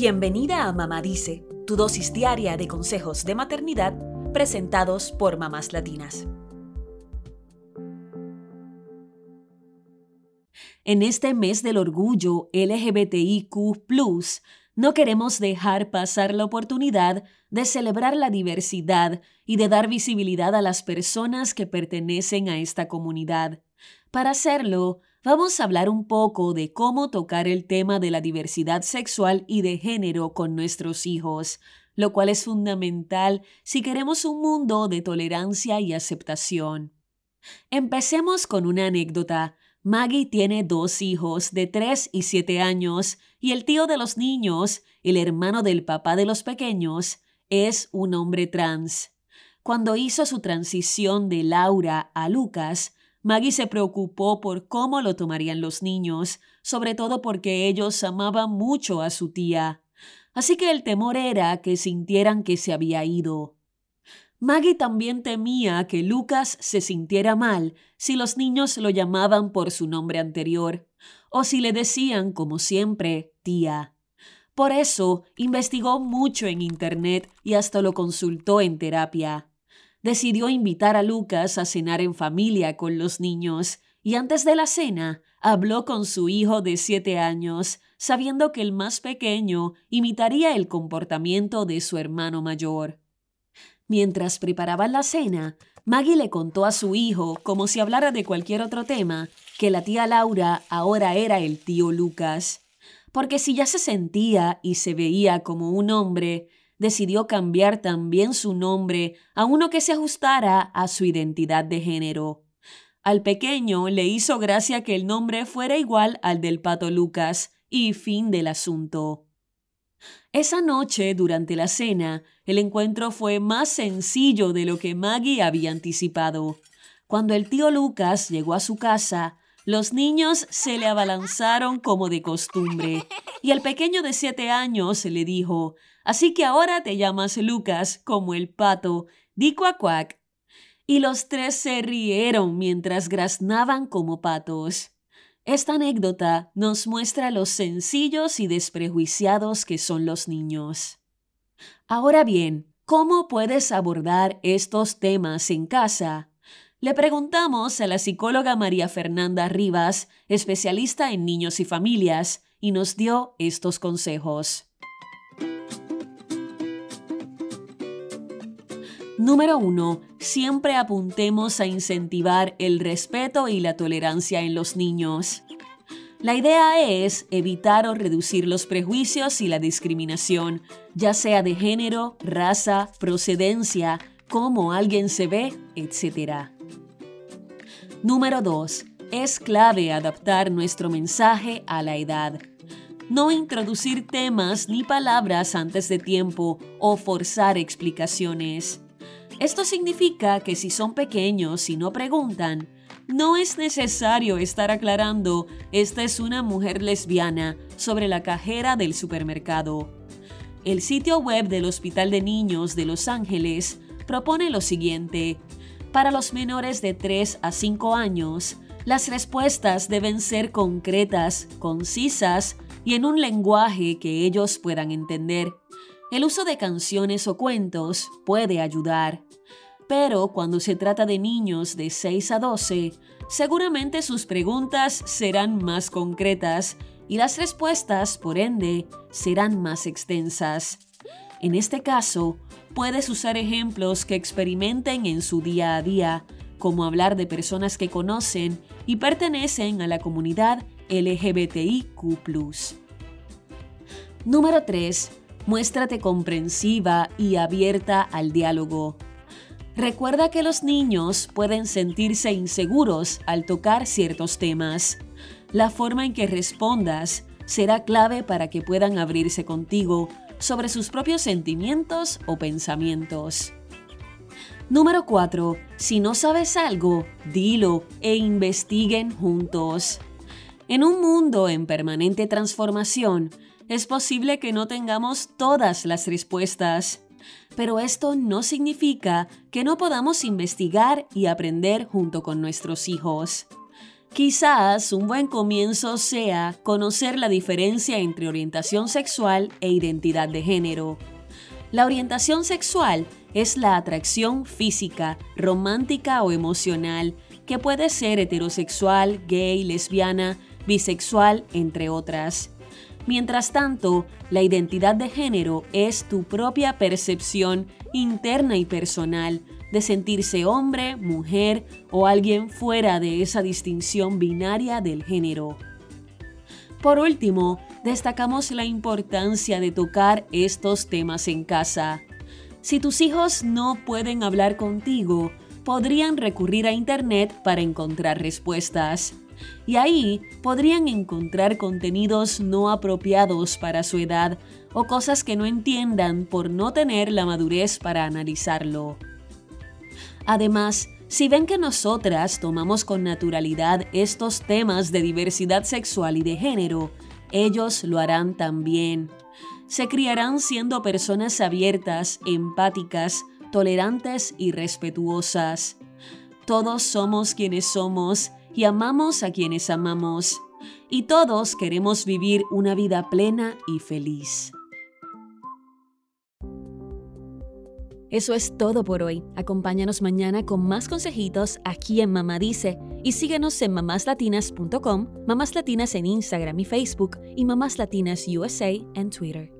Bienvenida a Mamá Dice, tu dosis diaria de consejos de maternidad presentados por mamás latinas. En este mes del orgullo LGBTIQ, no queremos dejar pasar la oportunidad de celebrar la diversidad y de dar visibilidad a las personas que pertenecen a esta comunidad. Para hacerlo, vamos a hablar un poco de cómo tocar el tema de la diversidad sexual y de género con nuestros hijos, lo cual es fundamental si queremos un mundo de tolerancia y aceptación. Empecemos con una anécdota. Maggie tiene dos hijos de 3 y 7 años y el tío de los niños, el hermano del papá de los pequeños, es un hombre trans. Cuando hizo su transición de Laura a Lucas, Maggie se preocupó por cómo lo tomarían los niños, sobre todo porque ellos amaban mucho a su tía. Así que el temor era que sintieran que se había ido. Maggie también temía que Lucas se sintiera mal si los niños lo llamaban por su nombre anterior, o si le decían, como siempre, tía. Por eso investigó mucho en Internet y hasta lo consultó en terapia decidió invitar a Lucas a cenar en familia con los niños y antes de la cena habló con su hijo de siete años, sabiendo que el más pequeño imitaría el comportamiento de su hermano mayor. Mientras preparaban la cena, Maggie le contó a su hijo, como si hablara de cualquier otro tema, que la tía Laura ahora era el tío Lucas. Porque si ya se sentía y se veía como un hombre, decidió cambiar también su nombre a uno que se ajustara a su identidad de género. Al pequeño le hizo gracia que el nombre fuera igual al del pato Lucas, y fin del asunto. Esa noche, durante la cena, el encuentro fue más sencillo de lo que Maggie había anticipado. Cuando el tío Lucas llegó a su casa, los niños se le abalanzaron como de costumbre, y el pequeño de siete años le dijo Así que ahora te llamas Lucas como el pato, di cuac Y los tres se rieron mientras graznaban como patos. Esta anécdota nos muestra los sencillos y desprejuiciados que son los niños. Ahora bien, ¿cómo puedes abordar estos temas en casa? Le preguntamos a la psicóloga María Fernanda Rivas, especialista en niños y familias, y nos dio estos consejos. Número 1. Siempre apuntemos a incentivar el respeto y la tolerancia en los niños. La idea es evitar o reducir los prejuicios y la discriminación, ya sea de género, raza, procedencia, cómo alguien se ve, etc. Número 2. Es clave adaptar nuestro mensaje a la edad. No introducir temas ni palabras antes de tiempo o forzar explicaciones. Esto significa que si son pequeños y no preguntan, no es necesario estar aclarando esta es una mujer lesbiana sobre la cajera del supermercado. El sitio web del Hospital de Niños de Los Ángeles propone lo siguiente. Para los menores de 3 a 5 años, las respuestas deben ser concretas, concisas y en un lenguaje que ellos puedan entender. El uso de canciones o cuentos puede ayudar, pero cuando se trata de niños de 6 a 12, seguramente sus preguntas serán más concretas y las respuestas, por ende, serán más extensas. En este caso, puedes usar ejemplos que experimenten en su día a día, como hablar de personas que conocen y pertenecen a la comunidad LGBTIQ. Número 3 muéstrate comprensiva y abierta al diálogo. Recuerda que los niños pueden sentirse inseguros al tocar ciertos temas. La forma en que respondas será clave para que puedan abrirse contigo sobre sus propios sentimientos o pensamientos. Número 4. Si no sabes algo, dilo e investiguen juntos. En un mundo en permanente transformación, es posible que no tengamos todas las respuestas, pero esto no significa que no podamos investigar y aprender junto con nuestros hijos. Quizás un buen comienzo sea conocer la diferencia entre orientación sexual e identidad de género. La orientación sexual es la atracción física, romántica o emocional que puede ser heterosexual, gay, lesbiana, bisexual, entre otras. Mientras tanto, la identidad de género es tu propia percepción interna y personal de sentirse hombre, mujer o alguien fuera de esa distinción binaria del género. Por último, destacamos la importancia de tocar estos temas en casa. Si tus hijos no pueden hablar contigo, podrían recurrir a Internet para encontrar respuestas y ahí podrían encontrar contenidos no apropiados para su edad o cosas que no entiendan por no tener la madurez para analizarlo. Además, si ven que nosotras tomamos con naturalidad estos temas de diversidad sexual y de género, ellos lo harán también. Se criarán siendo personas abiertas, empáticas, tolerantes y respetuosas. Todos somos quienes somos y amamos a quienes amamos. Y todos queremos vivir una vida plena y feliz. Eso es todo por hoy. Acompáñanos mañana con más consejitos aquí en Mamá Dice y síguenos en mamáslatinas.com, Mamás Latinas en Instagram y Facebook y Mamás Latinas USA en Twitter.